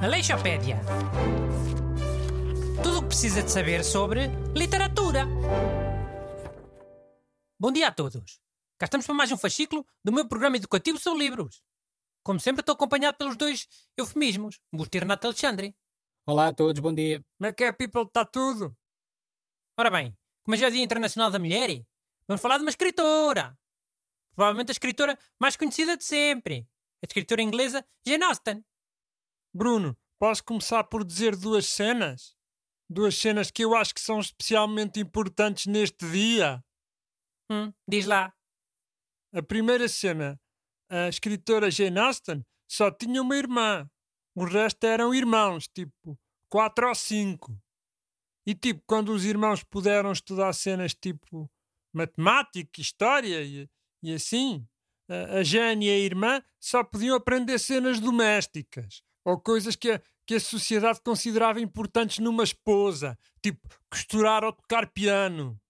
Aleixopédia. Tudo o que precisa de saber sobre literatura. Bom dia a todos. Cá estamos para mais um fascículo do meu programa educativo sobre livros. Como sempre, estou acompanhado pelos dois eufemismos, Busto e Renato Alexandre. Olá a todos, bom dia. Como é que é, people? Está tudo? Ora bem, como é já é o Dia Internacional da Mulher, vamos falar de uma escritora. Provavelmente a escritora mais conhecida de sempre. A escritora inglesa Jane Austen. Bruno, posso começar por dizer duas cenas? Duas cenas que eu acho que são especialmente importantes neste dia. Hum, diz lá. A primeira cena, a escritora Jane Austen só tinha uma irmã. O resto eram irmãos, tipo quatro ou cinco. E tipo, quando os irmãos puderam estudar cenas tipo matemática, história e, e assim, a, Jane e a irmã só podiam aprender cenas domésticas ou coisas que a, que a sociedade considerava importantes numa esposa, tipo costurar ou tocar piano.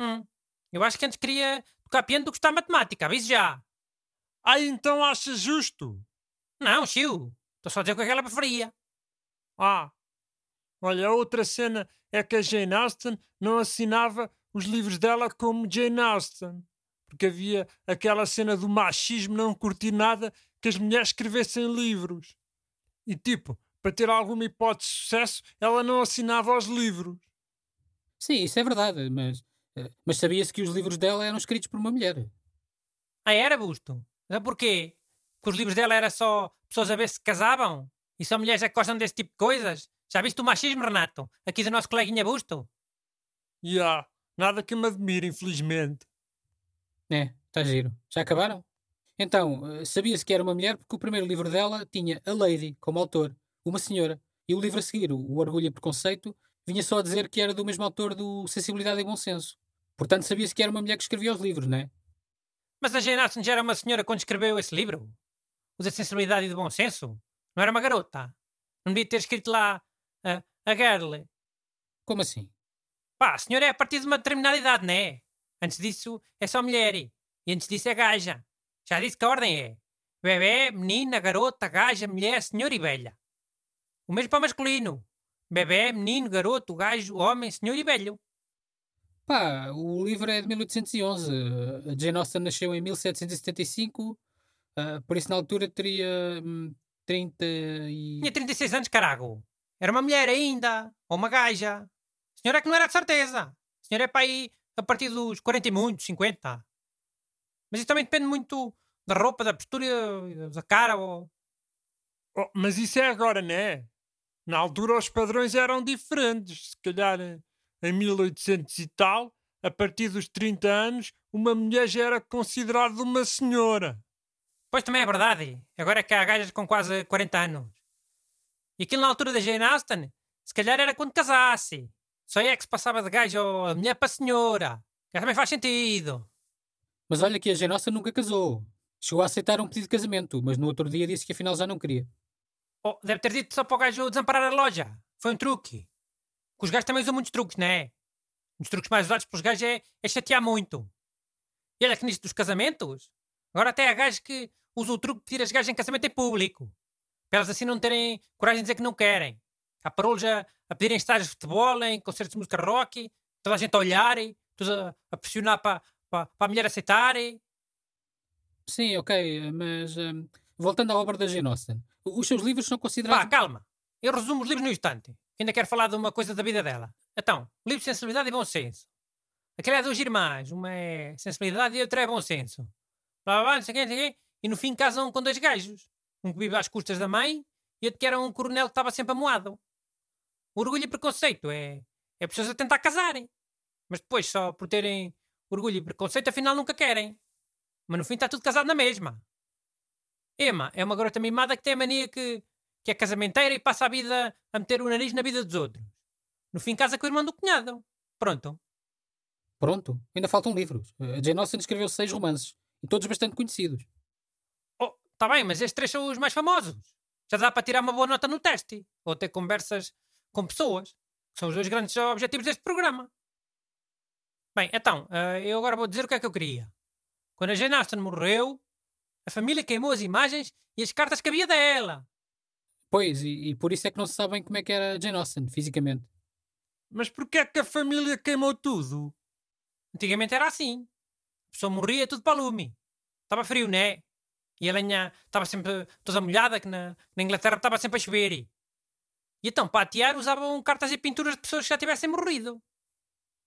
Hum, eu acho que antes queria tocar piano do que estudar matemática, avise já. Ah, então achas justo? Não, Chiu. Estou só a dizer o que ela preferia. Ah, olha, a outra cena é que a Jane Austen não assinava os livros dela como Jane Austen. Porque havia aquela cena do machismo não curtir nada que as mulheres escrevessem livros. E tipo, para ter alguma hipótese de sucesso, ela não assinava os livros. Sim, isso é verdade, mas, eh, mas sabia-se que os livros dela eram escritos por uma mulher. Ah, era, Busto? Mas porquê? Que os livros dela era só pessoas a ver se casavam? E só mulheres é que gostam desse tipo de coisas? Já viste o machismo, Renato? Aqui do nosso coleguinha Busto? E yeah, nada que me admire, infelizmente. É, está giro. Já acabaram? Então, eh, sabia-se que era uma mulher porque o primeiro livro dela tinha a Lady como autor, uma senhora. E o livro a seguir, o Orgulho e Preconceito, vinha só a dizer que era do mesmo autor do Sensibilidade e Bom Senso. Portanto, sabia-se que era uma mulher que escrevia os livros, não é? Mas a Jane Austen já era uma senhora quando escreveu esse livro? O da sensibilidade e do bom senso? Não era uma garota? Não devia ter escrito lá a, a girl? Como assim? Pá, a senhora é a partir de uma determinada idade, não é? Antes disso é só mulher. E antes disso é gaja. Já disse que a ordem é bebê, menina, garota, gaja, mulher, senhor e velha. O mesmo para o masculino. Bebê, menino, garoto, gajo, homem, senhor e velho. Pá, o livro é de 1811. A Jane Austen nasceu em 1775, uh, por isso na altura teria hum, 30 e... Tinha 36 anos, carago. Era uma mulher ainda. Ou uma gaja. A senhora é que não era de certeza. A senhora é para aí a partir dos 40 e muitos, 50. Mas isso também depende muito da roupa, da postura, da cara. Ou... Oh, mas isso é agora, não é? Na altura os padrões eram diferentes. Se calhar em 1800 e tal, a partir dos 30 anos, uma mulher já era considerada uma senhora. Pois também é verdade. Agora é que há gajas com quase 40 anos. E aquilo na altura da Jane Austen, se calhar era quando casasse. Só é que se passava de gajo a mulher para senhora. Já também faz sentido. Mas olha que a Austen nunca casou. Chegou a aceitar um pedido de casamento, mas no outro dia disse que afinal já não queria. Oh, deve ter dito só para o gajo desamparar a loja. Foi um truque. Que os gajos também usam muitos truques, não é? Um dos truques mais usados pelos gajos é, é chatear muito. E olha que nisto dos casamentos, agora até há gajos que usam o truque de tirar as gajas em casamento em público. Para elas assim não terem coragem de dizer que não querem. Há parolos a, a pedirem estágios de futebol, em concertos de música rock, toda a gente a olhar, todos a, a pressionar para, para, para a mulher aceitar. Sim, ok, mas hum, voltando à obra da Jane Austen, os seus livros são considerados. Pá, calma. Eu resumo os livros no instante. Ainda quero falar de uma coisa da vida dela. Então, livro de sensibilidade e bom senso. Aquela é duas irmãs. Uma é sensibilidade e a outra é bom senso. Blá, blá, blá, não sei quem, não sei quem. E no fim casam com dois gajos. Um que vive às custas da mãe e outro que era um coronel que estava sempre amoado. Orgulho e preconceito é, é pessoas a tentar casarem. Mas depois, só por terem orgulho e preconceito, afinal nunca querem. Mas no fim está tudo casado na mesma. Emma é uma garota mimada que tem a mania que, que é casamenteira e passa a vida a meter o nariz na vida dos outros. No fim casa com o irmão do cunhado. Pronto. Pronto, ainda faltam livros. A Jane Austen escreveu seis romances, e todos bastante conhecidos. Oh, tá bem, mas estes três são os mais famosos. Já dá para tirar uma boa nota no teste. Ou ter conversas com pessoas. Que são os dois grandes objetivos deste programa. Bem, então, uh, eu agora vou dizer o que é que eu queria. Quando a Jane Austen morreu, A família queimou as imagens e as cartas que havia dela. Pois, e, e por isso é que não se sabem como é que era Jane Austen, fisicamente. Mas porquê é que a família queimou tudo? Antigamente era assim. A pessoa morria tudo para lume. Estava frio, né? E a lenha estava sempre toda molhada, que na, na Inglaterra estava sempre a chover. E então, para atear, usavam cartas e pinturas de pessoas que já tivessem morrido.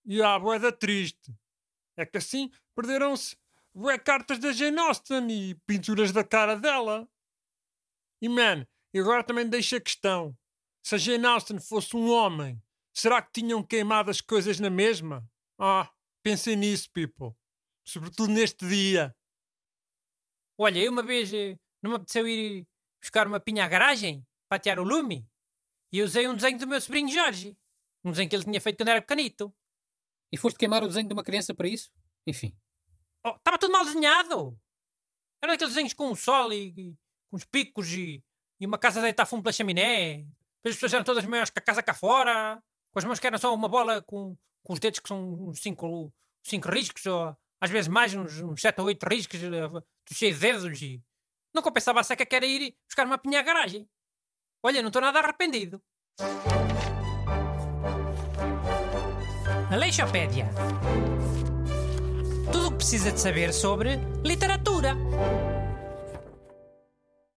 E a boeda triste. É que assim perderam-se bué cartas da Jane Austen e pinturas da cara dela. E man, e agora também deixa a questão. Se a Jane Austen fosse um homem, será que tinham queimado as coisas na mesma? Ah, pensem nisso, people. Sobretudo neste dia. Olha, eu uma vez eh, não me apeteceu ir buscar uma pinha à garagem para atear o lume e usei um desenho do meu sobrinho Jorge. Um desenho que ele tinha feito quando era pequenito. E foste queimar o desenho de uma criança para isso? Enfim. Oh, estava tudo mal desenhado. Eram aqueles desenhos com um sol e, e com uns picos e, e uma casa a deitar fumo pela chaminé. Depois as pessoas eram todas maiores que a casa cá fora. Com as mãos que eram só uma bola com, com os dedos que são uns cinco, cinco riscos, ou às vezes mais, uns, uns sete ou oito riscos, uh, cheios de dedos. E não compensava a seca que era ir buscar uma pinha à garagem. Olha, não estou nada arrependido. Aleixopédia. Tudo o que precisa de saber sobre literatura.